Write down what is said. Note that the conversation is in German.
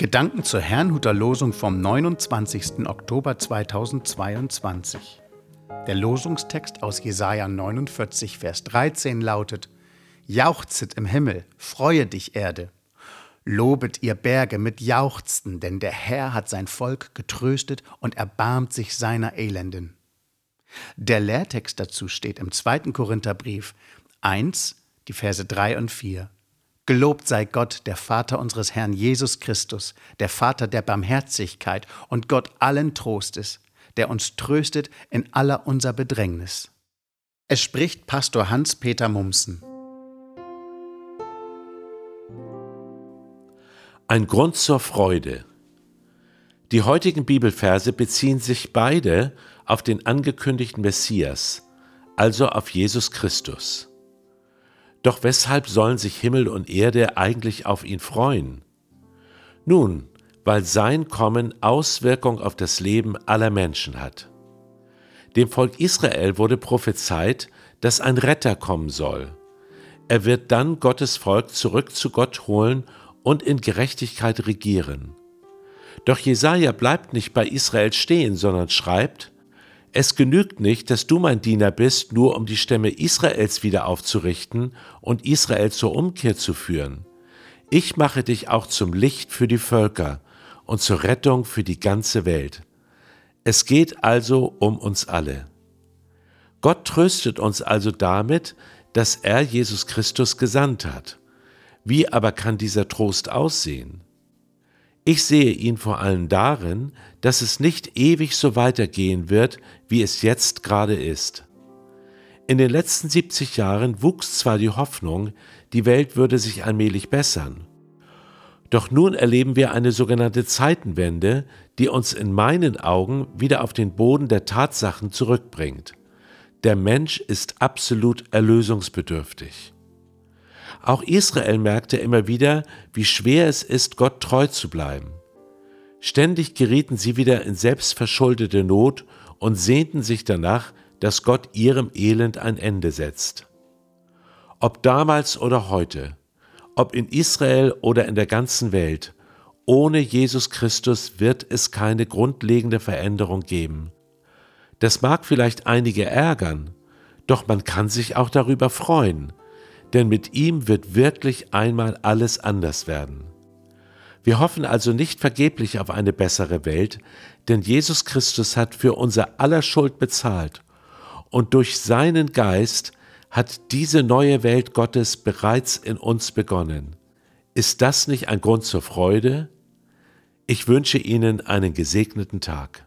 Gedanken zur Herrnhuter Losung vom 29. Oktober 2022. Der Losungstext aus Jesaja 49, Vers 13 lautet: Jauchzet im Himmel, freue dich, Erde. Lobet ihr Berge mit Jauchzen, denn der Herr hat sein Volk getröstet und erbarmt sich seiner Elenden. Der Lehrtext dazu steht im 2. Korintherbrief 1, die Verse 3 und 4. Gelobt sei Gott, der Vater unseres Herrn Jesus Christus, der Vater der Barmherzigkeit und Gott allen Trostes, der uns tröstet in aller unser Bedrängnis. Es spricht Pastor Hans-Peter Mumsen. Ein Grund zur Freude. Die heutigen Bibelverse beziehen sich beide auf den angekündigten Messias, also auf Jesus Christus. Doch weshalb sollen sich Himmel und Erde eigentlich auf ihn freuen? Nun, weil sein Kommen Auswirkung auf das Leben aller Menschen hat. Dem Volk Israel wurde prophezeit, dass ein Retter kommen soll. Er wird dann Gottes Volk zurück zu Gott holen und in Gerechtigkeit regieren. Doch Jesaja bleibt nicht bei Israel stehen, sondern schreibt: es genügt nicht, dass du mein Diener bist, nur um die Stämme Israels wieder aufzurichten und Israel zur Umkehr zu führen. Ich mache dich auch zum Licht für die Völker und zur Rettung für die ganze Welt. Es geht also um uns alle. Gott tröstet uns also damit, dass er Jesus Christus gesandt hat. Wie aber kann dieser Trost aussehen? Ich sehe ihn vor allem darin, dass es nicht ewig so weitergehen wird, wie es jetzt gerade ist. In den letzten 70 Jahren wuchs zwar die Hoffnung, die Welt würde sich allmählich bessern. Doch nun erleben wir eine sogenannte Zeitenwende, die uns in meinen Augen wieder auf den Boden der Tatsachen zurückbringt. Der Mensch ist absolut erlösungsbedürftig. Auch Israel merkte immer wieder, wie schwer es ist, Gott treu zu bleiben. Ständig gerieten sie wieder in selbstverschuldete Not und sehnten sich danach, dass Gott ihrem Elend ein Ende setzt. Ob damals oder heute, ob in Israel oder in der ganzen Welt, ohne Jesus Christus wird es keine grundlegende Veränderung geben. Das mag vielleicht einige ärgern, doch man kann sich auch darüber freuen, denn mit ihm wird wirklich einmal alles anders werden. Wir hoffen also nicht vergeblich auf eine bessere Welt, denn Jesus Christus hat für unser aller Schuld bezahlt und durch seinen Geist hat diese neue Welt Gottes bereits in uns begonnen. Ist das nicht ein Grund zur Freude? Ich wünsche Ihnen einen gesegneten Tag.